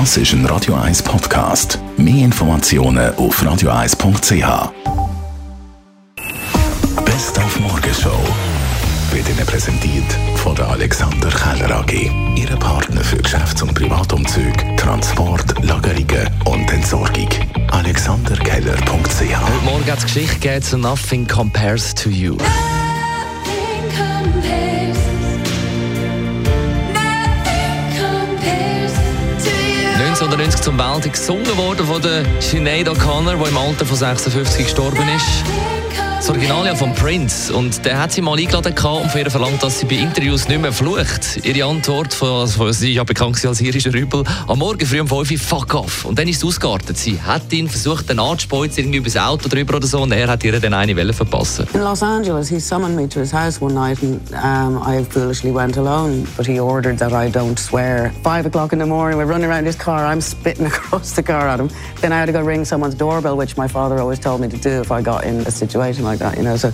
Das ist ein Radio 1 Podcast. Mehr Informationen auf radio1.ch. Best auf Morgenshow wird Ihnen präsentiert von der Alexander Keller AG. Ihre Partner für Geschäfts- und Privatumzüge, Transport, Lagerungen und Entsorgung. AlexanderKeller.ch Heute Morgen hat es Geschichte gegeben zu Nothing Compares to You. 1990 zum Welt gesungen worden von der Sinead O'Connor, die im Alter von 56 gestorben ist. Das Original von Prince. Und der hat sie mal eingeladen und von ihr verlangt, dass sie bei Interviews nicht mehr flucht. Ihre Antwort, von, also sie ja bekannt als irischer Rübel, am Morgen früh um 5 Uhr, fuck off. Und dann ist es ausgeartet. Sie hat ihn versucht, den anzuspeuzen, irgendwie über das Auto drüber oder so, und er hat ihr dann eine Welle verpassen. In Los Angeles, he summoned me to his house one night, and um, I foolishly went alone. But he ordered that I don't swear. Five o'clock in the morning, we're running around his car. I'm spitting across the car at him. Then I had to go ring someone's doorbell, which my father always told me to do if I got in a situation like like that, you know. So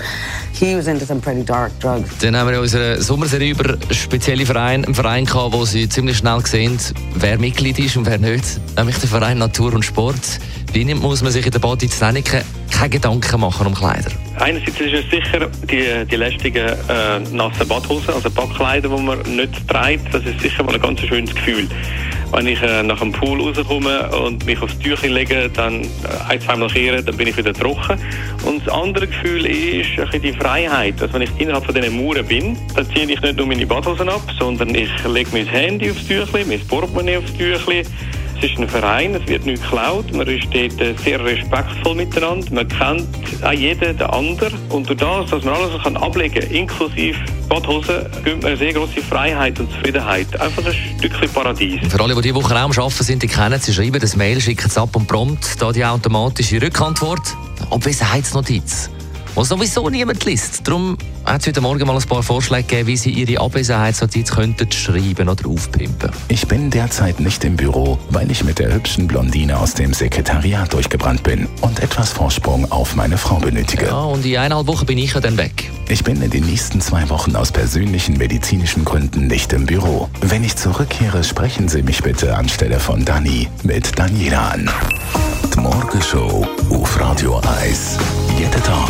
he was into some pretty dark drugs. Dann haben wir in unserer Sommerserie über spezielle Vereine, einen Verein gehabt, wo sie ziemlich schnell sehen, wer Mitglied ist und wer nicht. Nämlich der Verein Natur und Sport. Wie muss man sich in der Body Zeniken keine Gedanken machen um Kleider? Einerseits ist es sicher die, die lästigen äh, nassen Badhosen, also Badkleider, die man nicht trägt. Das ist sicher mal ein ganz schönes Gefühl. Wenn ich äh, nach dem Pool rauskomme und mich aufs Tüchchen lege, dann äh, ein, zweimal kehren, dann bin ich wieder trocken. Und das andere Gefühl ist ein die Freiheit. Also wenn ich innerhalb von diesen Mauern bin, dann ziehe ich nicht nur meine Badhosen ab, sondern ich lege mein Handy aufs Tüchchen, mein Portemonnaie aufs Tüchchen, es ist ein Verein, es wird nicht geklaut, man ist dort äh, sehr respektvoll miteinander, man kennt auch jeden den anderen. Und durch das, dass man alles kann ablegen kann, inklusive Badhosen, gibt man eine sehr große Freiheit und Zufriedenheit. Einfach ein Stückchen Paradies. Für alle, die diese Woche auch am Arbeiten sind, die kennen sie, schreiben das Mail, schicken es ab und prompt, da die automatische Rückantwort, Abwesenheitsnotiz was sowieso niemand liest. Darum hat es heute Morgen mal ein paar Vorschläge gegeben, wie Sie Ihre Abwesenheitsnotiz könnten schreiben oder aufpimpen. Ich bin derzeit nicht im Büro, weil ich mit der hübschen Blondine aus dem Sekretariat durchgebrannt bin und etwas Vorsprung auf meine Frau benötige. Ja, und in eineinhalb Wochen bin ich ja dann weg. Ich bin in den nächsten zwei Wochen aus persönlichen medizinischen Gründen nicht im Büro. Wenn ich zurückkehre, sprechen Sie mich bitte anstelle von Dani mit Daniela an. Die Morgenshow auf Radio 1. Jeden Tag